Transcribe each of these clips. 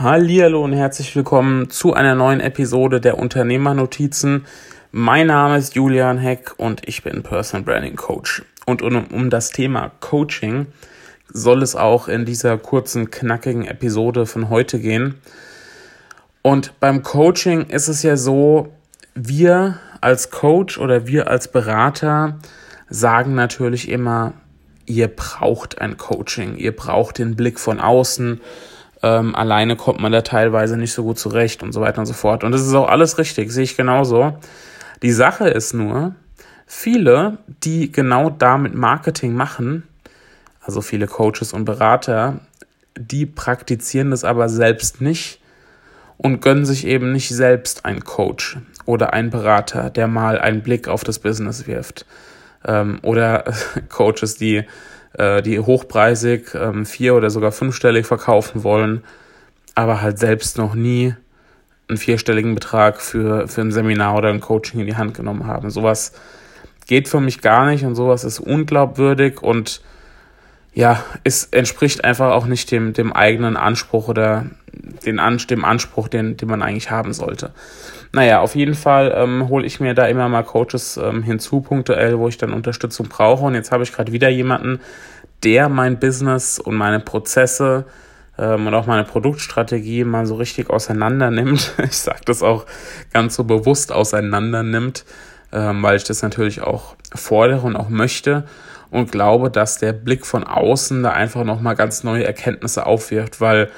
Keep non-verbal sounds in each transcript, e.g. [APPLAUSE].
Hallihallo und herzlich willkommen zu einer neuen Episode der Unternehmernotizen. Mein Name ist Julian Heck und ich bin Personal Branding Coach. Und um, um das Thema Coaching soll es auch in dieser kurzen, knackigen Episode von heute gehen. Und beim Coaching ist es ja so, wir als Coach oder wir als Berater sagen natürlich immer, ihr braucht ein Coaching, ihr braucht den Blick von außen ähm, alleine kommt man da teilweise nicht so gut zurecht und so weiter und so fort. Und das ist auch alles richtig, sehe ich genauso. Die Sache ist nur, viele, die genau damit Marketing machen, also viele Coaches und Berater, die praktizieren das aber selbst nicht und gönnen sich eben nicht selbst einen Coach oder einen Berater, der mal einen Blick auf das Business wirft. Ähm, oder [LAUGHS] Coaches, die äh, die hochpreisig ähm, vier- oder sogar fünfstellig verkaufen wollen, aber halt selbst noch nie einen vierstelligen Betrag für, für ein Seminar oder ein Coaching in die Hand genommen haben. Sowas geht für mich gar nicht und sowas ist unglaubwürdig und ja, es entspricht einfach auch nicht dem, dem eigenen Anspruch oder den An dem Anspruch, den, den man eigentlich haben sollte. Naja, auf jeden Fall ähm, hole ich mir da immer mal Coaches ähm, hinzu, punktuell, wo ich dann Unterstützung brauche. Und jetzt habe ich gerade wieder jemanden, der mein Business und meine Prozesse ähm, und auch meine Produktstrategie mal so richtig auseinander nimmt. [LAUGHS] Ich sage das auch ganz so bewusst auseinander nimmt, ähm, weil ich das natürlich auch fordere und auch möchte und glaube, dass der Blick von außen da einfach nochmal ganz neue Erkenntnisse aufwirft, weil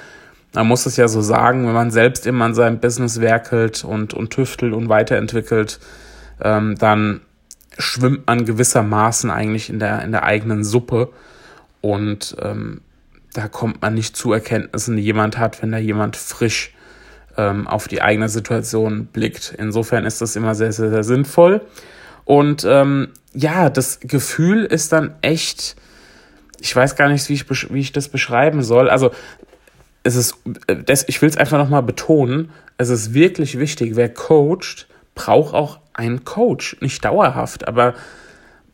man muss es ja so sagen, wenn man selbst immer an seinem Business werkelt und, und tüftelt und weiterentwickelt, ähm, dann schwimmt man gewissermaßen eigentlich in der, in der eigenen Suppe und ähm, da kommt man nicht zu Erkenntnissen, die jemand hat, wenn da jemand frisch ähm, auf die eigene Situation blickt. Insofern ist das immer sehr, sehr, sehr sinnvoll. Und ähm, ja, das Gefühl ist dann echt, ich weiß gar nicht, wie ich, wie ich das beschreiben soll. Also es ist, das, ich will es einfach nochmal betonen, es ist wirklich wichtig, wer coacht, braucht auch einen Coach. Nicht dauerhaft, aber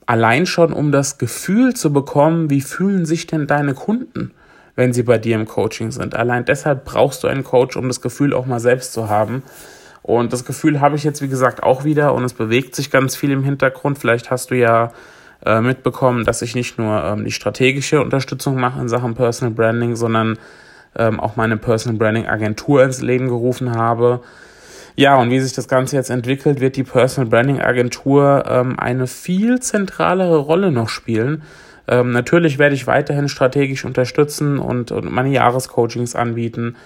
allein schon, um das Gefühl zu bekommen, wie fühlen sich denn deine Kunden, wenn sie bei dir im Coaching sind. Allein deshalb brauchst du einen Coach, um das Gefühl auch mal selbst zu haben. Und das Gefühl habe ich jetzt, wie gesagt, auch wieder und es bewegt sich ganz viel im Hintergrund. Vielleicht hast du ja äh, mitbekommen, dass ich nicht nur ähm, die strategische Unterstützung mache in Sachen Personal Branding, sondern ähm, auch meine Personal Branding Agentur ins Leben gerufen habe. Ja, und wie sich das Ganze jetzt entwickelt, wird die Personal Branding Agentur ähm, eine viel zentralere Rolle noch spielen. Ähm, natürlich werde ich weiterhin strategisch unterstützen und, und meine Jahrescoachings anbieten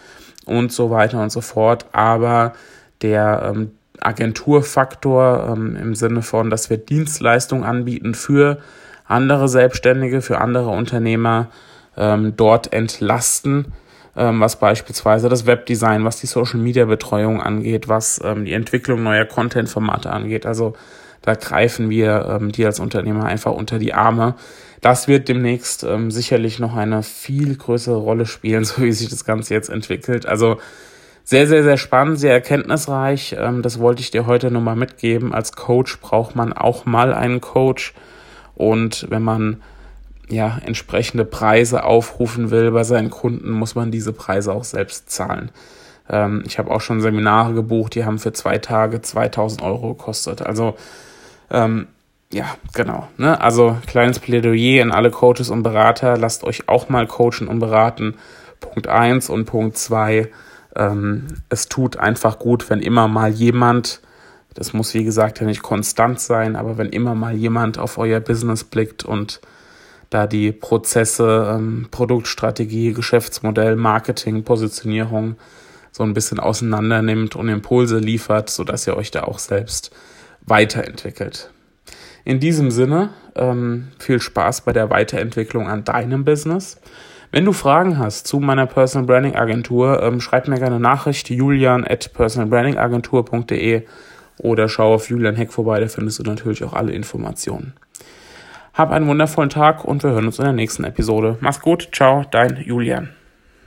und so weiter und so fort. Aber der ähm, Agenturfaktor ähm, im Sinne von, dass wir Dienstleistungen anbieten für andere Selbstständige, für andere Unternehmer, ähm, dort entlasten was beispielsweise das Webdesign, was die Social-Media-Betreuung angeht, was ähm, die Entwicklung neuer Content-Formate angeht. Also da greifen wir ähm, die als Unternehmer einfach unter die Arme. Das wird demnächst ähm, sicherlich noch eine viel größere Rolle spielen, [LAUGHS] so wie sich das Ganze jetzt entwickelt. Also sehr, sehr, sehr spannend, sehr erkenntnisreich. Ähm, das wollte ich dir heute nochmal mitgeben. Als Coach braucht man auch mal einen Coach. Und wenn man ja, entsprechende Preise aufrufen will bei seinen Kunden, muss man diese Preise auch selbst zahlen. Ähm, ich habe auch schon Seminare gebucht, die haben für zwei Tage 2000 Euro gekostet. Also, ähm, ja, genau. Ne? Also, kleines Plädoyer an alle Coaches und Berater, lasst euch auch mal coachen und beraten. Punkt eins und Punkt zwei ähm, es tut einfach gut, wenn immer mal jemand, das muss wie gesagt ja nicht konstant sein, aber wenn immer mal jemand auf euer Business blickt und da die Prozesse, ähm, Produktstrategie, Geschäftsmodell, Marketing, Positionierung so ein bisschen auseinander nimmt und Impulse liefert, sodass ihr euch da auch selbst weiterentwickelt. In diesem Sinne, ähm, viel Spaß bei der Weiterentwicklung an deinem Business. Wenn du Fragen hast zu meiner Personal Branding Agentur, ähm, schreib mir gerne Nachricht julian at personalbrandingagentur.de oder schau auf Julian Heck vorbei, da findest du natürlich auch alle Informationen. Hab einen wundervollen Tag und wir hören uns in der nächsten Episode. Mach's gut, ciao, dein Julian.